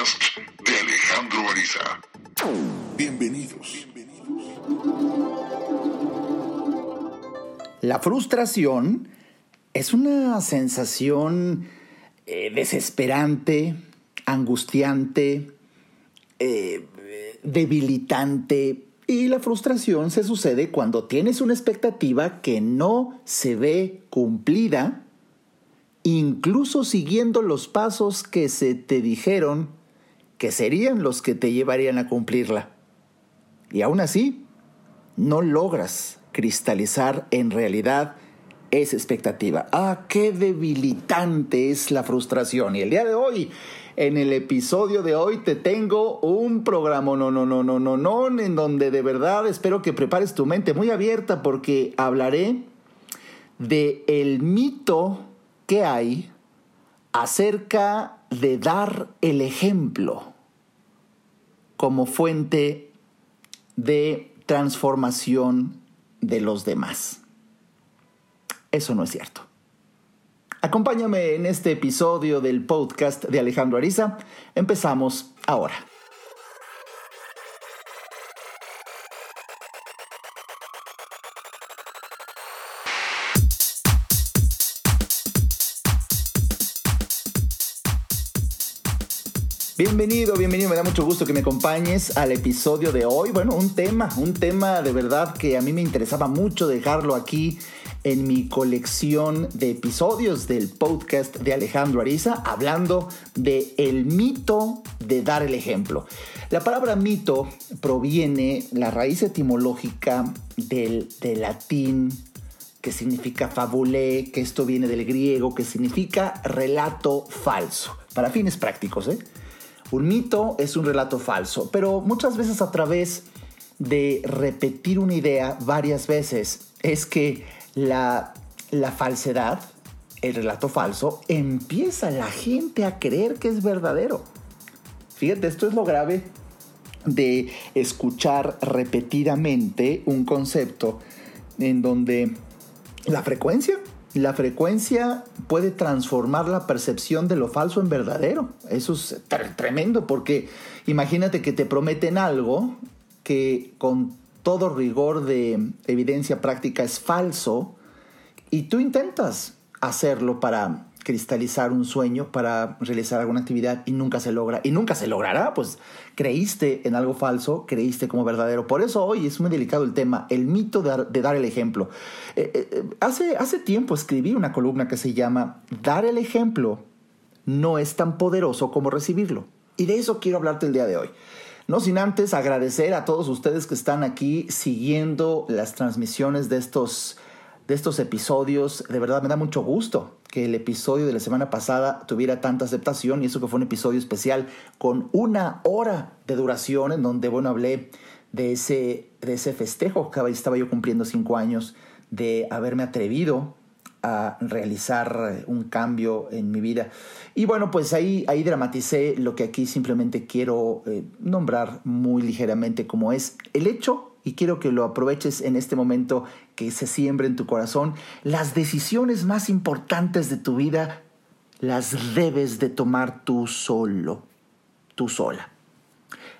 podcast de Alejandro Ariza. Bienvenidos. La frustración es una sensación eh, desesperante, angustiante, eh, debilitante. Y la frustración se sucede cuando tienes una expectativa que no se ve cumplida, incluso siguiendo los pasos que se te dijeron que serían los que te llevarían a cumplirla. Y aún así, no logras cristalizar en realidad esa expectativa. Ah, qué debilitante es la frustración. Y el día de hoy, en el episodio de hoy, te tengo un programa, no, no, no, no, no, no, en donde de verdad espero que prepares tu mente muy abierta porque hablaré de el mito que hay acerca de dar el ejemplo como fuente de transformación de los demás. Eso no es cierto. Acompáñame en este episodio del podcast de Alejandro Ariza. Empezamos ahora. Bienvenido, bienvenido, me da mucho gusto que me acompañes al episodio de hoy. Bueno, un tema, un tema de verdad que a mí me interesaba mucho dejarlo aquí en mi colección de episodios del podcast de Alejandro Ariza, hablando de el mito de dar el ejemplo. La palabra mito proviene, la raíz etimológica del, del latín que significa fabulé, que esto viene del griego, que significa relato falso, para fines prácticos, ¿eh? Un mito es un relato falso, pero muchas veces a través de repetir una idea varias veces es que la, la falsedad, el relato falso, empieza la gente a creer que es verdadero. Fíjate, esto es lo grave de escuchar repetidamente un concepto en donde la frecuencia la frecuencia puede transformar la percepción de lo falso en verdadero. Eso es tremendo porque imagínate que te prometen algo que con todo rigor de evidencia práctica es falso y tú intentas hacerlo para cristalizar un sueño, para realizar alguna actividad y nunca se logra. Y nunca se logrará, pues creíste en algo falso, creíste como verdadero. Por eso hoy es muy delicado el tema, el mito de, dar el ejemplo. Eh, eh, eh, hace, hace tiempo escribí una columna que se llama Dar el ejemplo no es tan poderoso como recibirlo. Y de eso quiero hablarte el día de hoy. No sin antes agradecer a todos ustedes que están aquí siguiendo las transmisiones de estos de estos episodios. De verdad me da mucho gusto que el episodio de la semana pasada tuviera tanta aceptación y eso que fue un episodio especial con una hora de duración en donde, bueno, hablé de ese, de ese festejo que estaba yo cumpliendo cinco años de haberme atrevido a realizar un cambio en mi vida. Y bueno, pues ahí, ahí dramaticé lo que aquí simplemente quiero eh, nombrar muy ligeramente como es el hecho y quiero que lo aproveches en este momento que se siembre en tu corazón, las decisiones más importantes de tu vida las debes de tomar tú solo, tú sola.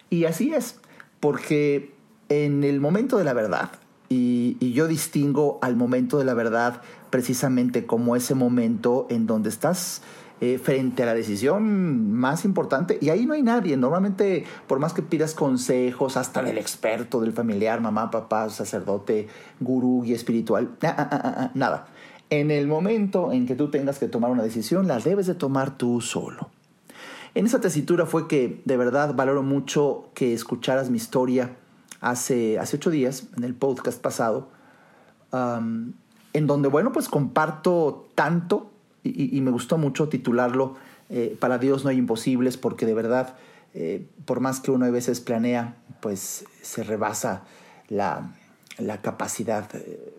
Y así es, porque en el momento de la verdad, y, y, yo distingo al momento de la verdad precisamente como ese momento en donde estás eh, frente a la decisión más importante. Y ahí no hay nadie. Normalmente, por más que pidas consejos, hasta del experto, del familiar, mamá, papá, sacerdote, gurú y espiritual, ah, ah, ah, nada. En el momento en que tú tengas que tomar una decisión, la debes de tomar tú solo. En esa tesitura fue que de verdad valoro mucho que escucharas mi historia hace, hace ocho días, en el podcast pasado, en donde, bueno, pues comparto tanto y, me gustó mucho titularlo eh, Para Dios no hay imposibles, porque de verdad, eh, por más que uno a veces planea, pues se rebasa la, capacidad eh,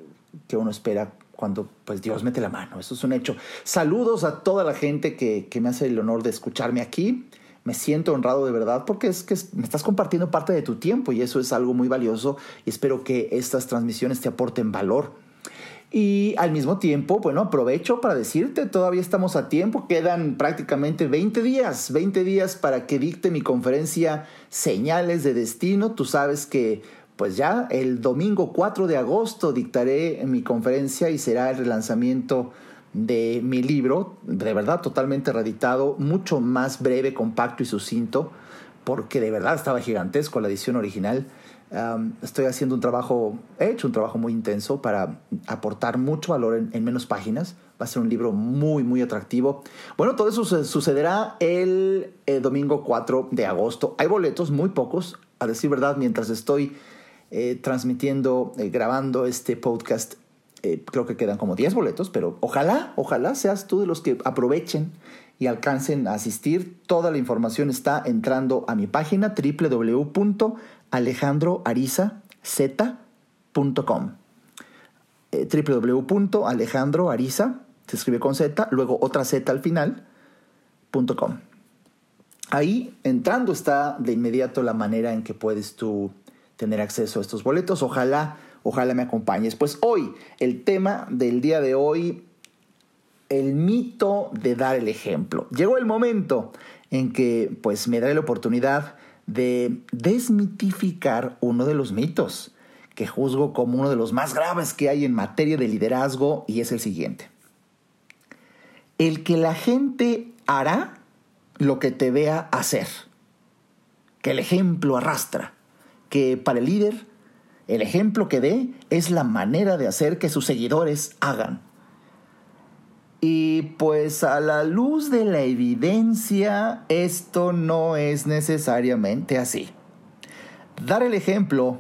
que uno espera cuando pues Dios mete la mano. Eso es un hecho. Saludos a toda la gente que, me hace el honor de escucharme aquí. Me siento honrado de verdad porque es que me estás compartiendo parte de tu tiempo y eso es algo muy valioso y espero que estas transmisiones te aporten valor. Y al mismo tiempo, bueno, aprovecho para decirte, todavía estamos a tiempo, quedan prácticamente 20 días, 20 días para que dicte mi conferencia Señales de Destino. Tú sabes que pues ya el domingo 4 de agosto dictaré mi conferencia y será el relanzamiento de mi libro, de verdad totalmente reeditado, mucho más breve, compacto y sucinto, porque de verdad estaba gigantesco la edición original estoy haciendo un trabajo, he hecho un trabajo muy intenso para aportar mucho valor en, menos páginas. Va a ser un libro muy, muy atractivo. Bueno, todo eso sucederá el, eh, domingo 4 de agosto. Hay boletos, muy pocos, a decir verdad, mientras estoy eh, transmitiendo, eh, grabando este podcast. creo que quedan como 10 boletos, pero ojalá, ojalá seas tú de los que aprovechen y alcancen a asistir. Toda la información está entrando a mi página www alejandroariza.com eh, www.alejandroariza, se escribe con Z, luego otra Z al final, .com. Ahí, entrando, está de inmediato la manera en que puedes tú tener acceso a estos boletos. Ojalá, ojalá me acompañes. Pues hoy, el tema del día de hoy, el mito de dar el ejemplo. Llegó el momento en que pues me daré la oportunidad de desmitificar uno de los mitos que juzgo como uno de los más graves que hay en materia de liderazgo y es el siguiente. El que la gente hará lo que te vea hacer. Que el ejemplo arrastra. Que para el líder el ejemplo que dé es la manera de hacer que sus seguidores hagan. Y pues a la luz de la evidencia, esto no es necesariamente así. Dar el ejemplo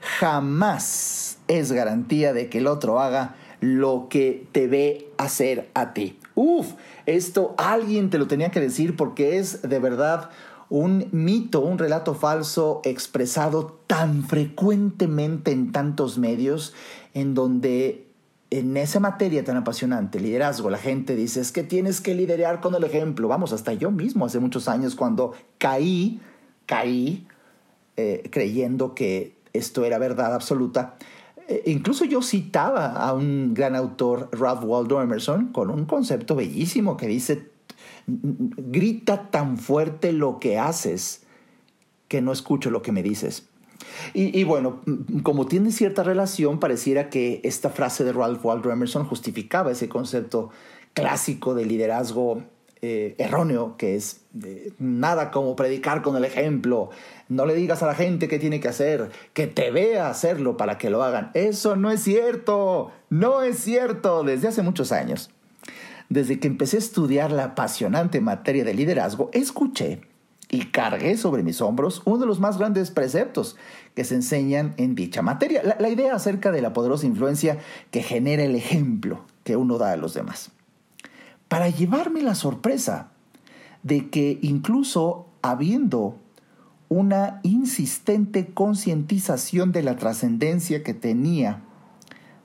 jamás es garantía de que el otro haga lo que te ve hacer a ti. Uf, esto alguien te lo tenía que decir porque es de verdad un mito, un relato falso expresado tan frecuentemente en tantos medios en donde en esa materia tan apasionante, liderazgo, la gente dice, es que tienes que liderar con el ejemplo. Vamos, hasta yo mismo hace muchos años cuando caí, caí eh, creyendo que esto era verdad absoluta. Eh, incluso yo citaba a un gran autor, Ralph Waldo Emerson, con un concepto bellísimo que dice, grita tan fuerte lo que haces que no escucho lo que me dices. Y, bueno, como tiene cierta relación, pareciera que esta frase de Ralph Waldo Emerson justificaba ese concepto clásico de liderazgo eh, erróneo, que es nada como predicar con el ejemplo. No le digas a la gente qué tiene que hacer, que te vea hacerlo para que lo hagan. Eso no es cierto, no es cierto, desde hace muchos años. Desde que empecé a estudiar la apasionante materia de liderazgo, escuché y cargué sobre mis hombros uno de los más grandes preceptos que se enseñan en dicha materia, la, idea acerca de la poderosa influencia que genera el ejemplo que uno da a los demás. Para llevarme la sorpresa de que incluso habiendo una insistente concientización de la trascendencia que tenía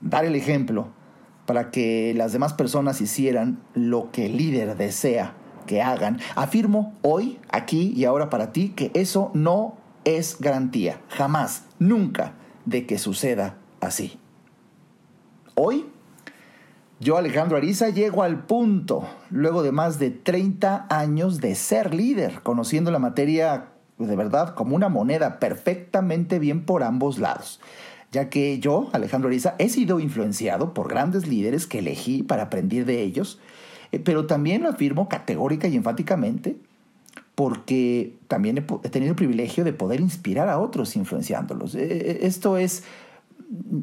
dar el ejemplo para que las demás personas hicieran lo que el líder desea que hagan. Afirmo hoy, aquí y ahora para ti que eso no es garantía, jamás, nunca, de que suceda así. Hoy, yo Alejandro Ariza llego al punto, luego de más de 30 años de ser líder, conociendo la materia de verdad como una moneda perfectamente bien por ambos lados ya que yo, Alejandro Ariza, he sido influenciado por grandes líderes que elegí para aprender de ellos pero también lo afirmo categórica y enfáticamente porque también he, tenido el privilegio de poder inspirar a otros influenciándolos. Eh, eh, esto es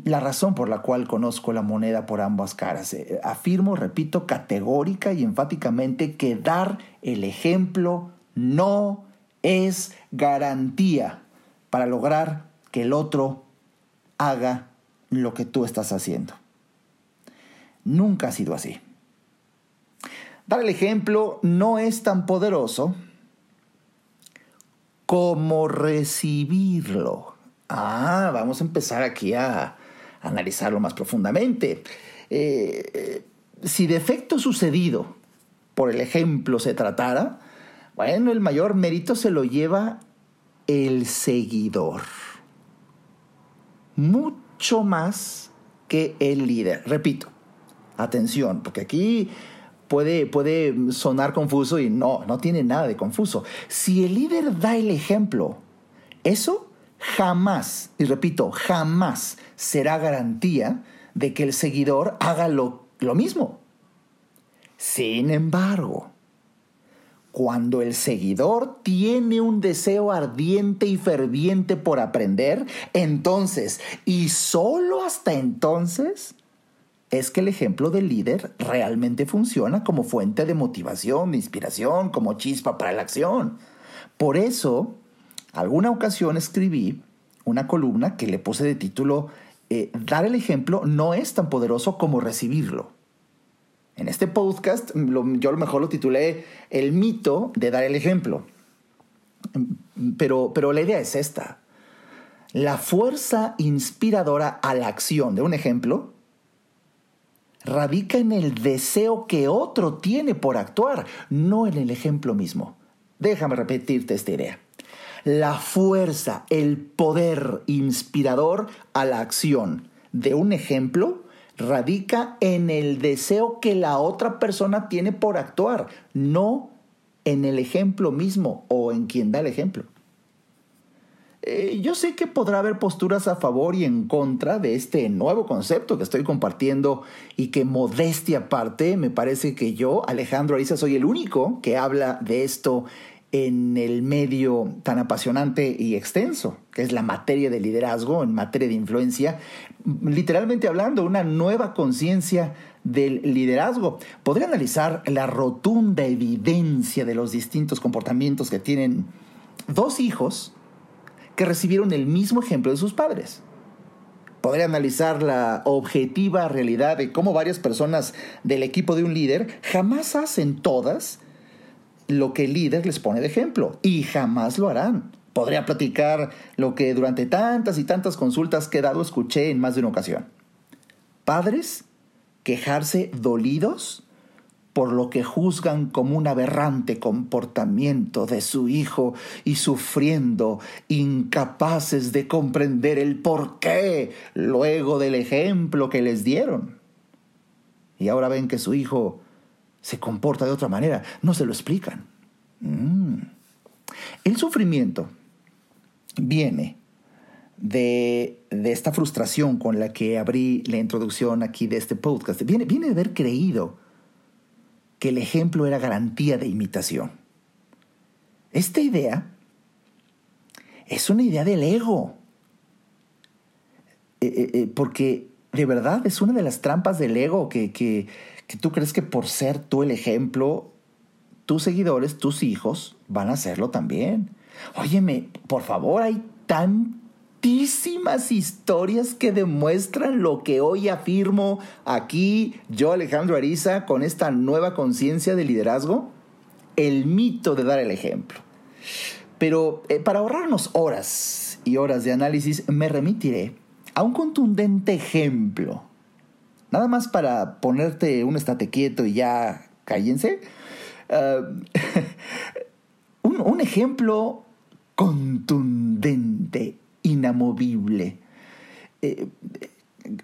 la razón por la cual conozco la moneda por ambas caras. Afirmo, repito, categórica y enfáticamente que dar el ejemplo no es garantía para lograr que el otro haga lo que tú estás haciendo. Nunca ha sido así. Dar el ejemplo no es tan poderoso como recibirlo. Ah, vamos a empezar aquí a analizarlo más profundamente. Eh, si de efecto sucedido por el ejemplo se tratara, bueno, el mayor mérito se lo lleva el seguidor. Mucho más que el líder. Repito, atención, porque aquí puede, puede sonar confuso y no, no tiene nada de confuso. Si el líder da el ejemplo, eso jamás, y repito, jamás será garantía de que el seguidor haga lo, lo mismo. Sin embargo, cuando el seguidor tiene un deseo ardiente y ferviente por aprender, entonces, y solo hasta entonces, es que el ejemplo del líder realmente funciona como fuente de motivación, de inspiración, como chispa para la acción. Por eso, alguna ocasión escribí una columna que le puse de título eh, Dar el ejemplo no es tan poderoso como recibirlo. En este podcast yo a lo mejor lo titulé El mito de dar el ejemplo. Pero, pero la idea es esta. La fuerza inspiradora a la acción de un ejemplo radica en el deseo que otro tiene por actuar, no en el ejemplo mismo. Déjame repetirte esta idea. La fuerza, el poder inspirador a la acción de un ejemplo radica en el deseo que la otra persona tiene por actuar, no en el ejemplo mismo o en quien da el ejemplo. Eh, yo sé que podrá haber posturas a favor y en contra de este nuevo concepto que estoy compartiendo y que modestia aparte, me parece que yo, Alejandro Ariza, soy el único que habla de esto en el medio tan apasionante y extenso, que es la materia de liderazgo, en materia de influencia, literalmente hablando, una nueva conciencia del liderazgo. Podría analizar la rotunda evidencia de los distintos comportamientos que tienen dos hijos que recibieron el mismo ejemplo de sus padres. Podría analizar la objetiva realidad de cómo varias personas del equipo de un líder jamás hacen todas lo que el líder les pone de ejemplo y jamás lo harán. Podría platicar lo que durante tantas y tantas consultas que he dado escuché en más de una ocasión. Padres quejarse dolidos por lo que juzgan como un aberrante comportamiento de su hijo y sufriendo, incapaces de comprender el porqué luego del ejemplo que les dieron. Y ahora ven que su hijo se comporta de otra manera, no se lo explican. Mm. El sufrimiento viene de, esta frustración con la que abrí la introducción aquí de este podcast. Viene, viene de haber creído que el ejemplo era garantía de imitación. Esta idea es una idea del ego. Eh, eh, eh, porque de verdad es una de las trampas del ego que, que, que tú crees que por ser tú el ejemplo, tus seguidores, tus hijos, van a hacerlo también. Óyeme, por favor, hay tantísimas historias que demuestran lo que hoy afirmo aquí, yo Alejandro Ariza, con esta nueva conciencia de liderazgo, el mito de dar el ejemplo. Pero eh, para ahorrarnos horas y horas de análisis, me remitiré a un contundente ejemplo Nada más para ponerte un estate quieto y ya cállense. Ah, un, ejemplo contundente, inamovible, eh,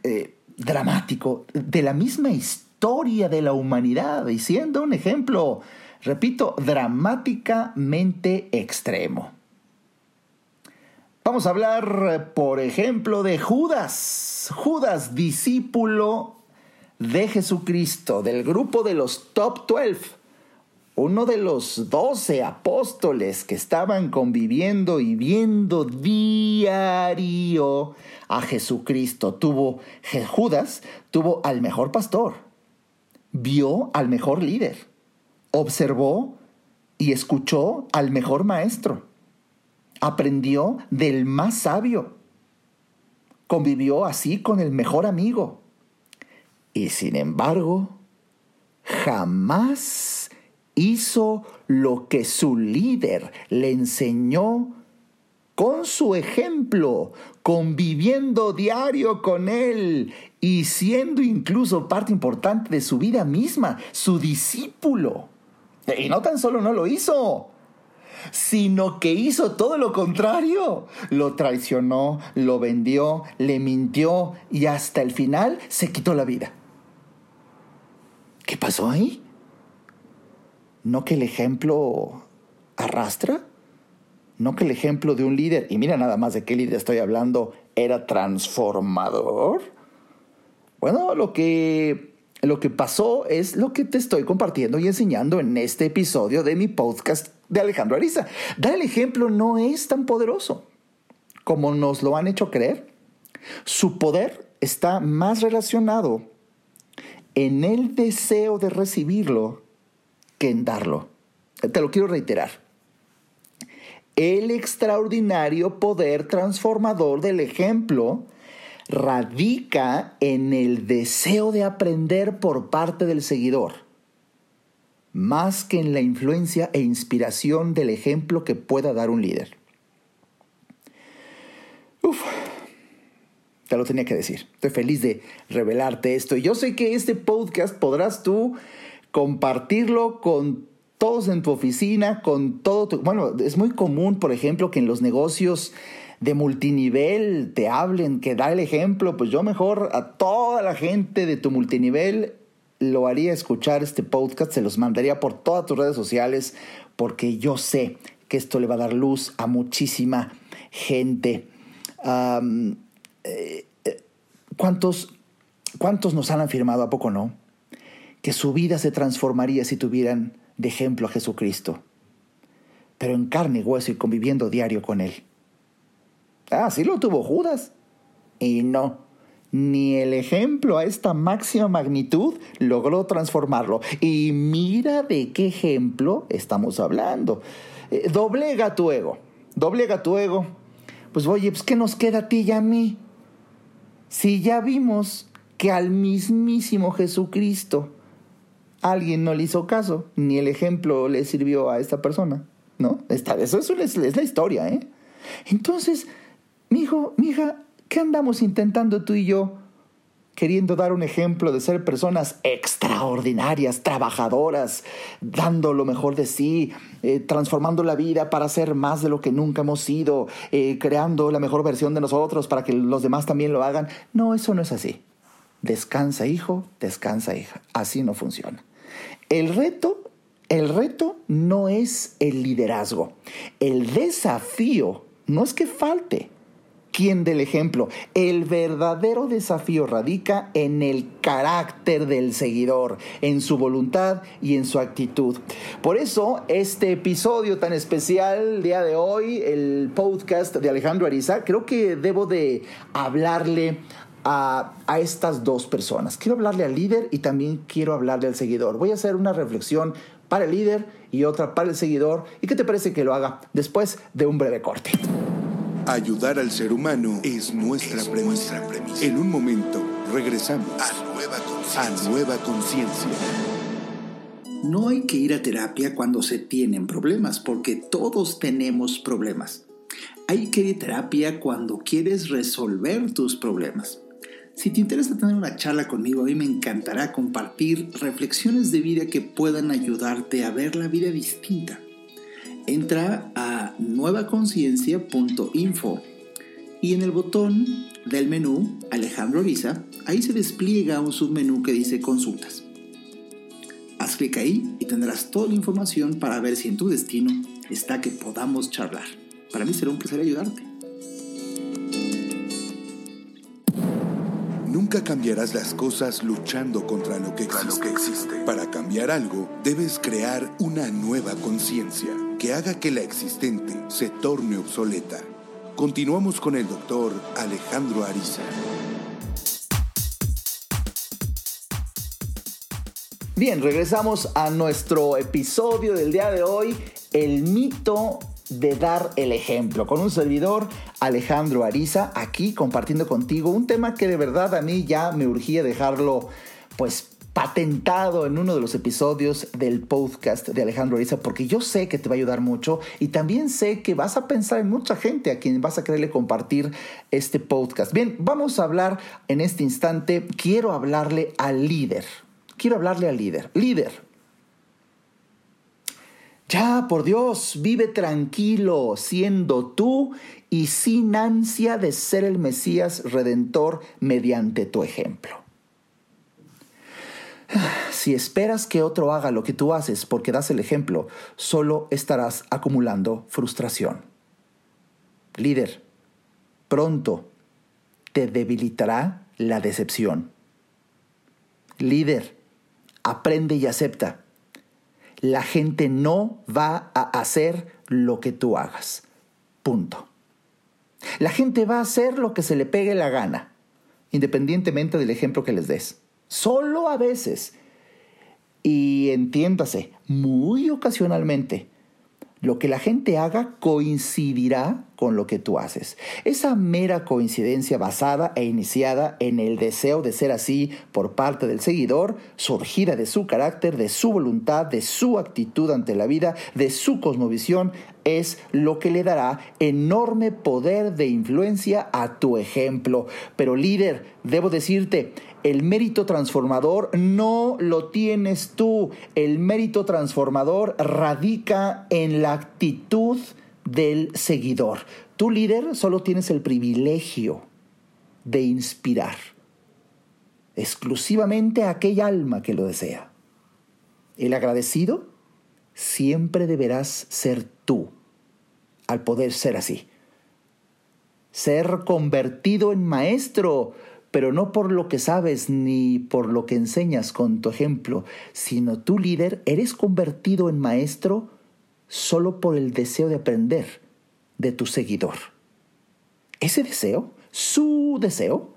eh, dramático, de la misma historia de la humanidad y siendo un ejemplo, repito, dramáticamente extremo. Vamos a hablar, por ejemplo, de Judas. Judas, discípulo de Jesucristo, del grupo de los top 12, uno de los doce apóstoles que estaban conviviendo y viendo diario a Jesucristo, tuvo Judas, tuvo al mejor pastor, vio al mejor líder, observó y escuchó al mejor maestro, aprendió del más sabio, convivió así con el mejor amigo. Y sin embargo, jamás hizo lo que su líder le enseñó con su ejemplo, conviviendo diario con él y siendo incluso parte importante de su vida misma, su discípulo. Y no tan solo no lo hizo, sino que hizo todo lo contrario. Lo traicionó, lo vendió, le mintió y hasta el final se quitó la vida. ¿Qué pasó ahí? ¿No que el ejemplo arrastra? ¿No que el ejemplo de un líder, y mira nada más de qué líder estoy hablando, era transformador? Bueno, lo que lo que pasó es lo que te estoy compartiendo y enseñando en este episodio de mi podcast de Alejandro Ariza. Dar el ejemplo no es tan poderoso como nos lo han hecho creer. Su poder está más relacionado en el deseo de recibirlo que en darlo. Te lo quiero reiterar. El extraordinario poder transformador del ejemplo radica en el deseo de aprender por parte del seguidor, más que en la influencia e inspiración del ejemplo que pueda dar un líder. Uf, te lo tenía que decir. Estoy feliz de revelarte esto. Y yo sé que este podcast podrás tú compartirlo con todos en tu oficina, con todo tu... Bueno, es muy común, por ejemplo, que en los negocios de multinivel te hablen, que da el ejemplo, pues yo mejor a toda la gente de tu multinivel lo haría escuchar este podcast, se los mandaría por todas tus redes sociales, porque yo sé que esto le va a dar luz a muchísima gente. Eh, eh, ¿cuántos, ¿Cuántos nos han afirmado, a poco no? Que su vida se transformaría si tuvieran de ejemplo a Jesucristo, pero en carne y hueso y conviviendo diario con Él. Ah, sí lo tuvo Judas. Y no, ni el ejemplo a esta máxima magnitud logró transformarlo. Y mira de qué ejemplo estamos hablando. Eh, doblega tu ego, doblega tu ego. Pues oye, pues ¿qué nos queda a ti y a mí? Si ya vimos que al mismísimo Jesucristo alguien no le hizo caso, ni el ejemplo le sirvió a esta persona, ¿no? Esta, eso, eso es, la historia, ¿eh? Entonces, mi hijo, mi hija, ¿qué andamos intentando tú y yo? Queriendo dar un ejemplo de ser personas extraordinarias, trabajadoras, dando lo mejor de sí, eh, transformando la vida para ser más de lo que nunca hemos sido, eh, creando la mejor versión de nosotros para que los demás también lo hagan. No, eso no es así. Descansa, hijo, descansa, hija. Así no funciona. El reto, el reto no es el liderazgo. El desafío no es que falte quien del ejemplo. El verdadero desafío radica en el carácter del seguidor, en su voluntad y en su actitud. Por eso, este episodio tan especial el día de hoy, el podcast de Alejandro Ariza, creo que debo de hablarle a, a, estas dos personas. Quiero hablarle al líder y también quiero hablarle al seguidor. Voy a hacer una reflexión para el líder y otra para el seguidor. ¿Y qué te parece que lo haga después de un breve corte? Ayudar al ser humano es nuestra, premisa. En un momento regresamos a Nueva Conciencia. No hay que ir a terapia cuando se tienen problemas, porque todos tenemos problemas. Hay que ir a terapia cuando quieres resolver tus problemas. Si te interesa tener una charla conmigo, a mí me encantará compartir reflexiones de vida que puedan ayudarte a ver la vida distinta entra a nuevaconciencia.info y en el botón del menú Alejandro Ariza, ahí se despliega un submenú que dice consultas. Haz clic ahí y tendrás toda la información para ver si en tu destino está que podamos charlar. Para mí será un placer ayudarte. Nunca cambiarás las cosas luchando contra lo que existe. Para cambiar algo, debes crear una nueva conciencia que haga que la existente se torne obsoleta. Continuamos con el doctor Alejandro Ariza. Bien, regresamos a nuestro episodio del día de hoy, el mito de dar el ejemplo, con un servidor Alejandro Ariza, aquí compartiendo contigo un tema que de verdad a mí ya me urgía dejarlo pues patentado en uno de los episodios del podcast de Alejandro Ariza, porque yo sé que te va a ayudar mucho y también sé que vas a pensar en mucha gente a quien vas a quererle compartir este podcast. Bien, vamos a hablar en este instante, quiero hablarle al líder, quiero hablarle al líder. Líder, Ya, por Dios, vive tranquilo, siendo tú y sin ansia de ser el Mesías redentor mediante tu ejemplo. Si esperas que otro haga lo que tú haces porque das el ejemplo, solo estarás acumulando frustración. Líder, pronto te debilitará la decepción. Líder, aprende y acepta. La gente no va a hacer lo que tú hagas. Punto. La gente va a hacer lo que se le pegue la gana, independientemente del ejemplo que les des. Solo a veces. Y entiéndase, muy ocasionalmente, lo que la gente haga coincidirá con lo que tú haces. Esa mera coincidencia basada e iniciada en el deseo de ser así por parte del seguidor, surgida de su carácter, de su voluntad, de su actitud ante la vida, de su cosmovisión, es lo que le dará enorme poder de influencia a tu ejemplo. Pero líder, debo decirte, el mérito transformador no lo tienes tú. El mérito transformador radica en la actitud del seguidor. Tu líder solo tienes el privilegio de inspirar exclusivamente a aquella alma que lo desea. El agradecido siempre deberás ser tú al poder ser así. Ser convertido en maestro pero no por lo que sabes ni por lo que enseñas con tu ejemplo, sino tú líder eres convertido en maestro solo por el deseo de aprender de tu seguidor. Ese deseo, su deseo,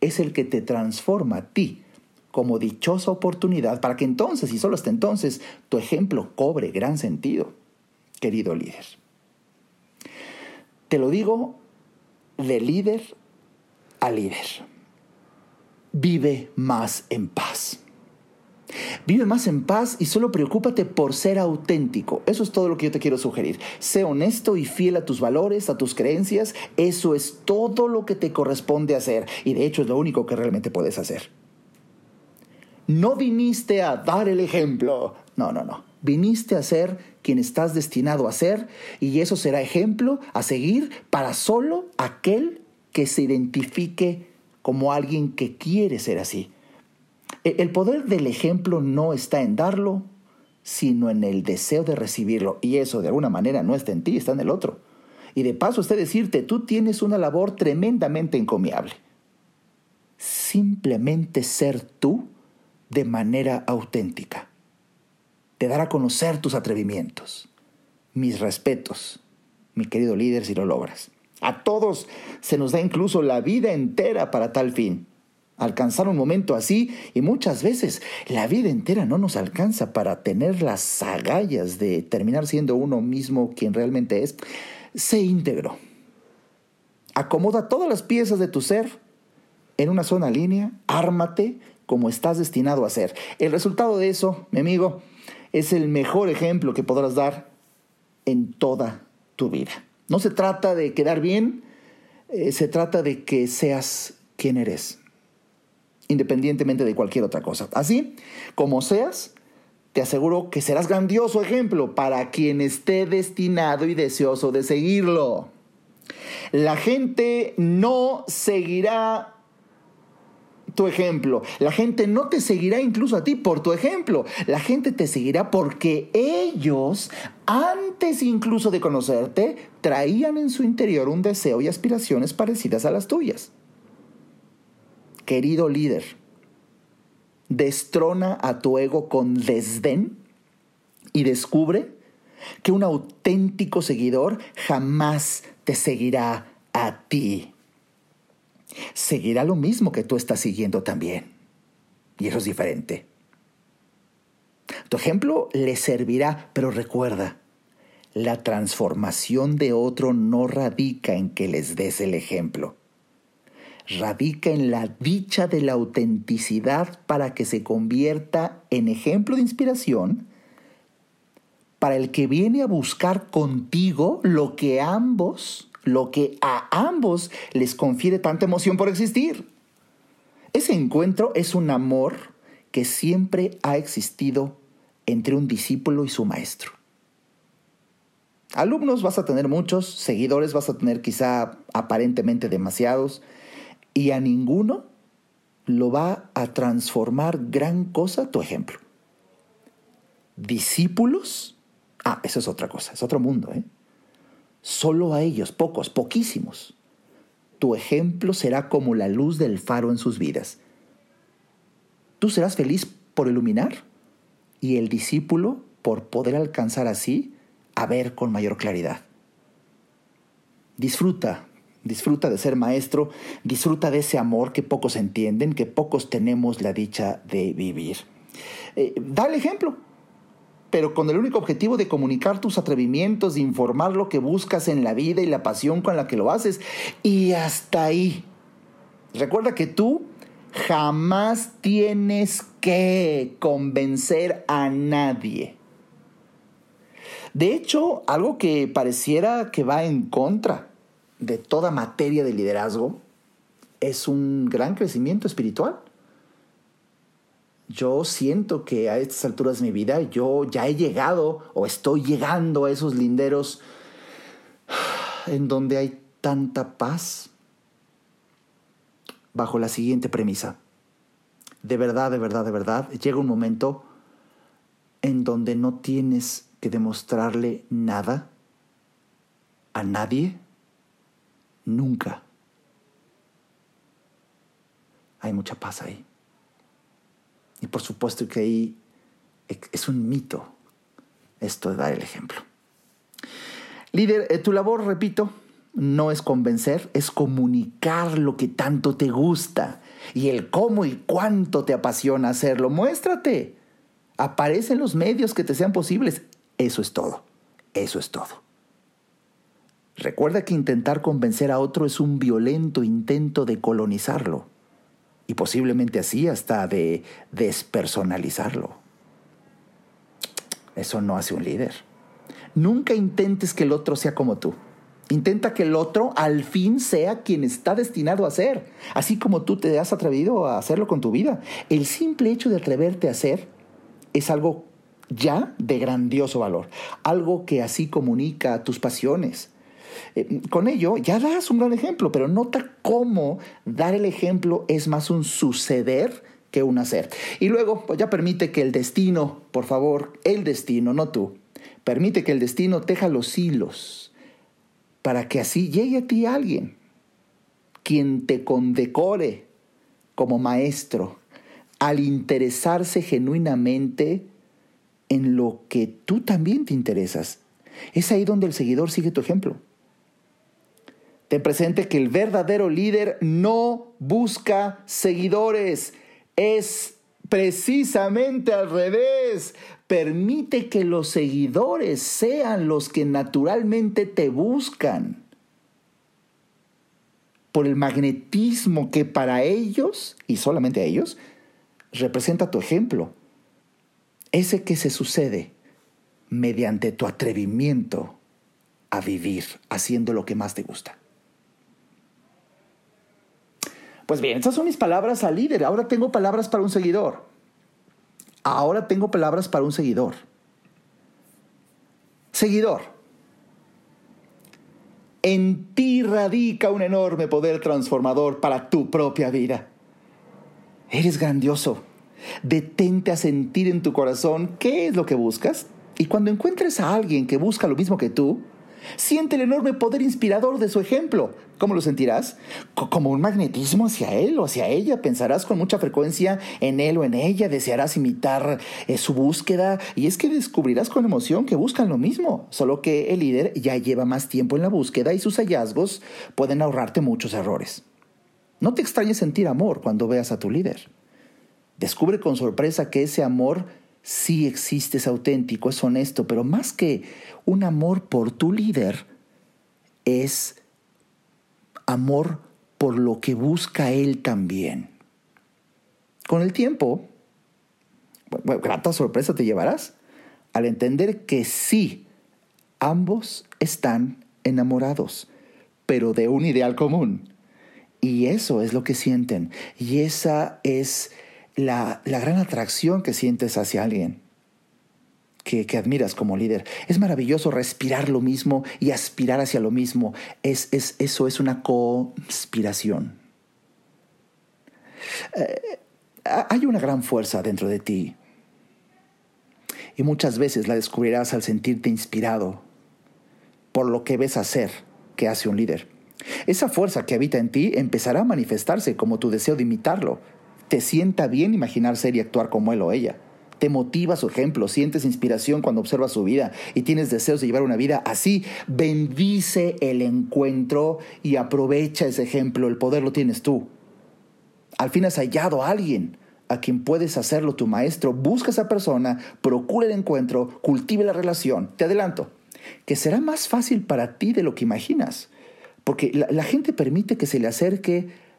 es el que te transforma a ti como dichosa oportunidad para que entonces, y solo hasta entonces, tu ejemplo cobre gran sentido, querido líder. Te lo digo de líder a líder vive más en paz. Vive más en paz y solo preocúpate por ser auténtico. Eso es todo lo que yo te quiero sugerir. Sé honesto y fiel a tus valores, a tus creencias. Eso es todo lo que te corresponde hacer. Y de hecho es lo único que realmente puedes hacer. No viniste a dar el ejemplo. No, no, no. Viniste a ser quien estás destinado a ser y eso será ejemplo a seguir para solo aquel que se identifique como alguien que quiere ser así. E, el poder del ejemplo no está en darlo, sino en el deseo de recibirlo. Y eso de alguna manera no está en ti, está en el otro. Y de paso usted decirte, tú tienes una labor tremendamente encomiable. Simplemente ser tú de manera auténtica. Te dar a conocer tus atrevimientos. Mis respetos, mi querido líder, si lo logras. A todos se nos da incluso la vida entera para tal fin. Alcanzar un momento así y muchas veces la vida entera no nos alcanza para tener las agallas de terminar siendo uno mismo quien realmente es. Sé íntegro. Acomoda todas las piezas de tu ser en una sola línea, ármate como estás destinado a ser. El resultado de eso, mi amigo, es el mejor ejemplo que podrás dar en toda tu vida. No se trata de quedar bien, eh, se trata de que seas quien eres, independientemente de cualquier otra cosa. Así como seas, te aseguro que serás grandioso ejemplo para quien esté destinado y deseoso de seguirlo. La gente no seguirá tu ejemplo. La gente no te seguirá incluso a ti por tu ejemplo. La gente te seguirá porque ellos, antes incluso de conocerte, traían en su interior un deseo y aspiraciones parecidas a las tuyas. Querido líder, destrona a tu ego con desdén y descubre que un auténtico seguidor jamás te seguirá a ti seguirá lo mismo que tú estás siguiendo también. Y eso es diferente. Tu ejemplo le servirá, pero recuerda, la transformación de otro no radica en que les des el ejemplo. Radica en la dicha de la autenticidad para que se convierta en ejemplo de inspiración para el que viene a buscar contigo lo que ambos lo que a ambos les confiere tanta emoción por existir. Ese encuentro es un amor que siempre ha existido entre un discípulo y su maestro. Alumnos vas a tener muchos, seguidores vas a tener quizá aparentemente demasiados, y a ninguno lo va a transformar gran cosa tu ejemplo. Discípulos, ah, eso es otra cosa, es otro mundo, ¿eh? Solo a ellos, pocos, poquísimos. Tu ejemplo será como la luz del faro en sus vidas. Tú serás feliz por iluminar y el discípulo por poder alcanzar así a ver con mayor claridad. Disfruta, disfruta de ser maestro, disfruta de ese amor que pocos entienden, que pocos tenemos la dicha de vivir. Eh, da el ejemplo, pero con el único objetivo de comunicar tus atrevimientos, de informar lo que buscas en la vida y la pasión con la que lo haces. Y hasta ahí. Recuerda que tú jamás tienes que convencer a nadie. De hecho, algo que pareciera que va en contra de toda materia de liderazgo es un gran crecimiento espiritual. Yo siento que a estas alturas de mi vida yo ya he llegado o estoy llegando a esos linderos en donde hay tanta paz bajo la siguiente premisa. De verdad, de verdad, de verdad, llega un momento en donde no tienes que demostrarle nada a nadie nunca. Hay mucha paz ahí. Y por supuesto que ahí es un mito esto de dar el ejemplo. Líder, eh, tu labor, repito, no es convencer, es comunicar lo que tanto te gusta y el cómo y cuánto te apasiona hacerlo. Muéstrate. Aparece en los medios que te sean posibles. Eso es todo. Eso es todo. Recuerda que intentar convencer a otro es un violento intento de colonizarlo y posiblemente así hasta de despersonalizarlo. Eso no hace un líder. Nunca intentes que el otro sea como tú. Intenta que el otro al fin sea quien está destinado a ser, así como tú te has atrevido a hacerlo con tu vida. El simple hecho de atreverte a ser es algo ya de grandioso valor, algo que así comunica tus pasiones. Eh, con ello ya das un gran ejemplo, pero nota cómo dar el ejemplo es más un suceder que un hacer. Y luego, pues ya permite que el destino, por favor, el destino, no tú, permite que el destino teja los hilos para que así llegue a ti alguien, quien te condecore como maestro al interesarse genuinamente en lo que tú también te interesas. Es ahí donde el seguidor sigue tu ejemplo. Ten presente que el verdadero líder no busca seguidores, es precisamente al revés. Permite que los seguidores sean los que naturalmente te buscan por el magnetismo que para ellos, y solamente a ellos, representa tu ejemplo ese que se sucede mediante tu atrevimiento a vivir haciendo lo que más te gusta. Pues bien, esas son mis palabras al líder. Ahora tengo palabras para un seguidor. Ahora tengo palabras para un seguidor. Seguidor. En ti radica un enorme poder transformador para tu propia vida. Eres grandioso Detente a sentir en tu corazón qué es lo que buscas y cuando encuentres a alguien que busca lo mismo que tú, siente el enorme poder inspirador de su ejemplo. ¿Cómo lo sentirás? Como un magnetismo hacia él o hacia ella. Pensarás con mucha frecuencia en él o en ella, desearás imitar eh, su búsqueda y es que descubrirás con emoción que buscan lo mismo, solo que el líder ya lleva más tiempo en la búsqueda y sus hallazgos pueden ahorrarte muchos errores. No te extrañes sentir amor cuando veas a tu líder. Descubre con sorpresa que ese amor sí existe, es auténtico, es honesto, pero más que un amor por tu líder, es amor por lo que busca él también. Con el tiempo, grata sorpresa te llevarás al entender que sí, ambos están enamorados, pero de un ideal común. Y eso es lo que sienten. Y esa es la, gran atracción que sientes hacia alguien. que, admiras como líder. Es maravilloso respirar lo mismo y aspirar hacia lo mismo. Es, es, eso es una conspiración. Eh, hay una gran fuerza dentro de ti. Y muchas veces la descubrirás al sentirte inspirado por lo que ves hacer que hace un líder. Esa fuerza que habita en ti empezará a manifestarse como tu deseo de imitarlo. Te sienta bien imaginar ser y actuar como él o ella. Te motiva su ejemplo, sientes inspiración cuando observas su vida y tienes deseos de llevar una vida así. Bendice el encuentro y aprovecha ese ejemplo. El poder lo tienes tú. Al fin has hallado a alguien a quien puedes hacerlo tu maestro. Busca a esa persona, procura el encuentro, cultive la relación. Te adelanto, que será más fácil para ti de lo que imaginas. Porque la, la gente permite que se le acerque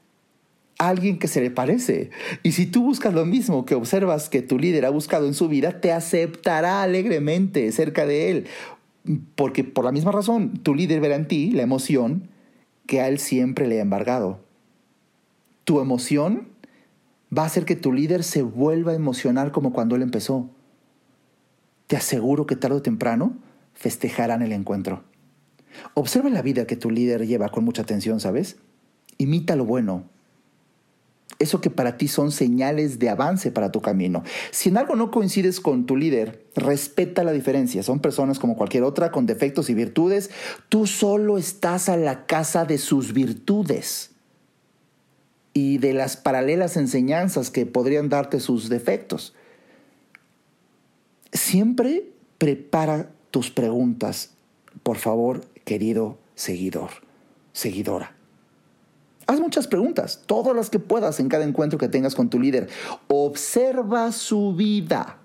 alguien que se le parece. Y si tú buscas lo mismo que observas que tu líder ha buscado en su vida, te aceptará alegremente cerca de él. Porque por la misma razón, tu líder verá en ti la emoción que a él siempre le ha embargado. Tu emoción va a hacer que tu líder se vuelva a emocionar como cuando él empezó. Te aseguro que tarde o temprano festejarán el encuentro. Observa la vida que tu líder lleva con mucha atención, ¿sabes? Imita lo bueno, eso que para ti son señales de avance para tu camino. Si en algo no coincides con tu líder, respeta la diferencia. Son personas como cualquier otra con defectos y virtudes. Tú solo estás a la casa de sus virtudes y de las paralelas enseñanzas que podrían darte sus defectos. Siempre prepara tus preguntas, por favor, querido seguidor, seguidora. Haz muchas preguntas, todas las que puedas en cada encuentro que tengas con tu líder. Observa su vida.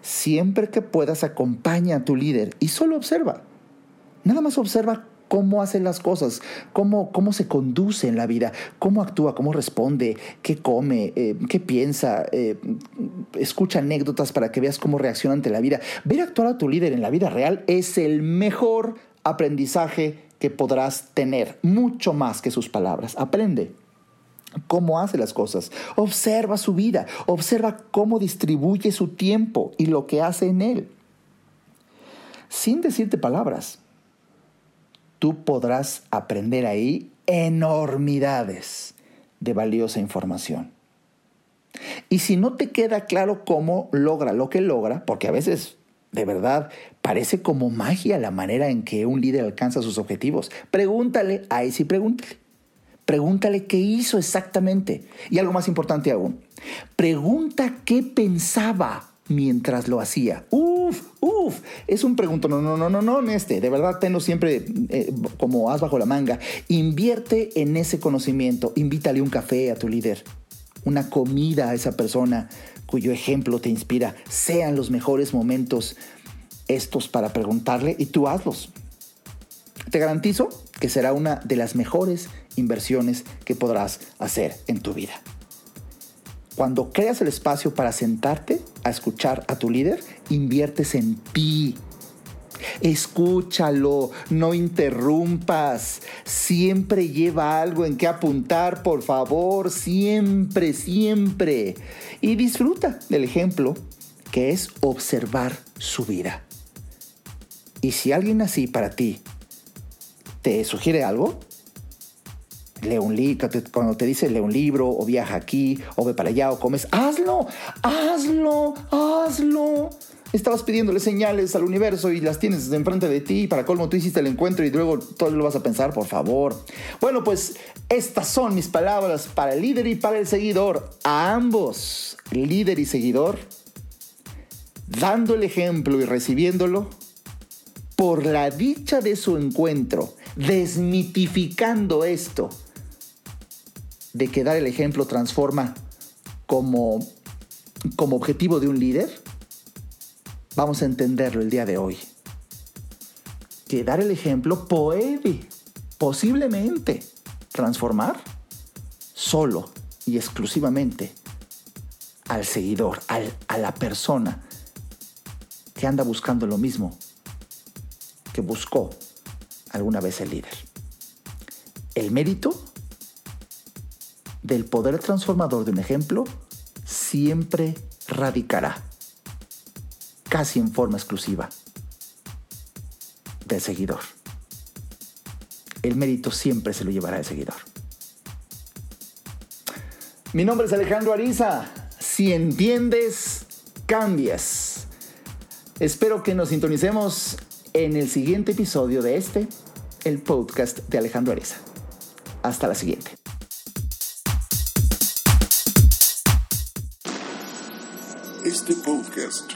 Siempre que puedas, acompaña a tu líder y solo observa. Nada más observa cómo hace las cosas, cómo, cómo se conduce en la vida, cómo actúa, cómo responde, qué come, eh, qué piensa. Eh, escucha anécdotas para que veas cómo reacciona ante la vida. Ver actuar a tu líder en la vida real es el mejor aprendizaje que podrás tener, mucho más que sus palabras. Aprende cómo hace las cosas, observa su vida, observa cómo distribuye su tiempo y lo que hace en él. Sin decirte palabras, tú podrás aprender ahí enormidades de valiosa información. Y si no te queda claro cómo logra lo que logra, porque a veces de verdad, parece como magia la manera en que un líder alcanza sus objetivos. Pregúntale, ahí sí pregúntale. Pregúntale qué hizo exactamente. Y algo más importante aún, pregunta qué pensaba mientras lo hacía. Uf, uf, es un pregunto, no, no, no, no, no, este, de verdad tenlo siempre eh, como as bajo la manga. Invierte en ese conocimiento, invítale un café a tu líder, una comida a esa persona, cuyo ejemplo te inspira, sean los mejores momentos estos para preguntarle y tú hazlos. Te garantizo que será una de las mejores inversiones que podrás hacer en tu vida. Cuando creas el espacio para sentarte a escuchar a tu líder, inviertes en ti. Escúchalo, no interrumpas. Siempre lleva algo en que apuntar, por favor, siempre, siempre y disfruta del ejemplo que es observar su vida. Y si alguien así para ti te sugiere algo, lee un libro, cuando te dice lee un libro, o viaja aquí, o ve para allá, o comes, hazlo, hazlo, hazlo. Estabas pidiéndole señales al universo y las tienes enfrente de ti. Para colmo, tú hiciste el encuentro y luego todo lo vas a pensar, por favor. Bueno, pues estas son mis palabras para el líder y para el seguidor. A ambos, líder y seguidor, dando el ejemplo y recibiéndolo por la dicha de su encuentro, desmitificando esto de que dar el ejemplo transforma como, como objetivo de un líder Vamos a entenderlo el día de hoy. Que dar el ejemplo puede, posiblemente, transformar solo y exclusivamente al seguidor, a la persona que anda buscando lo mismo que buscó alguna vez el líder. El mérito del poder transformador de un ejemplo siempre radicará casi en forma exclusiva del seguidor. El mérito siempre se lo llevará el seguidor. Mi nombre es Alejandro Ariza. Si entiendes, cambias. Espero que nos sintonicemos en el siguiente episodio de este, el podcast de Alejandro Ariza. Hasta la siguiente. Este podcast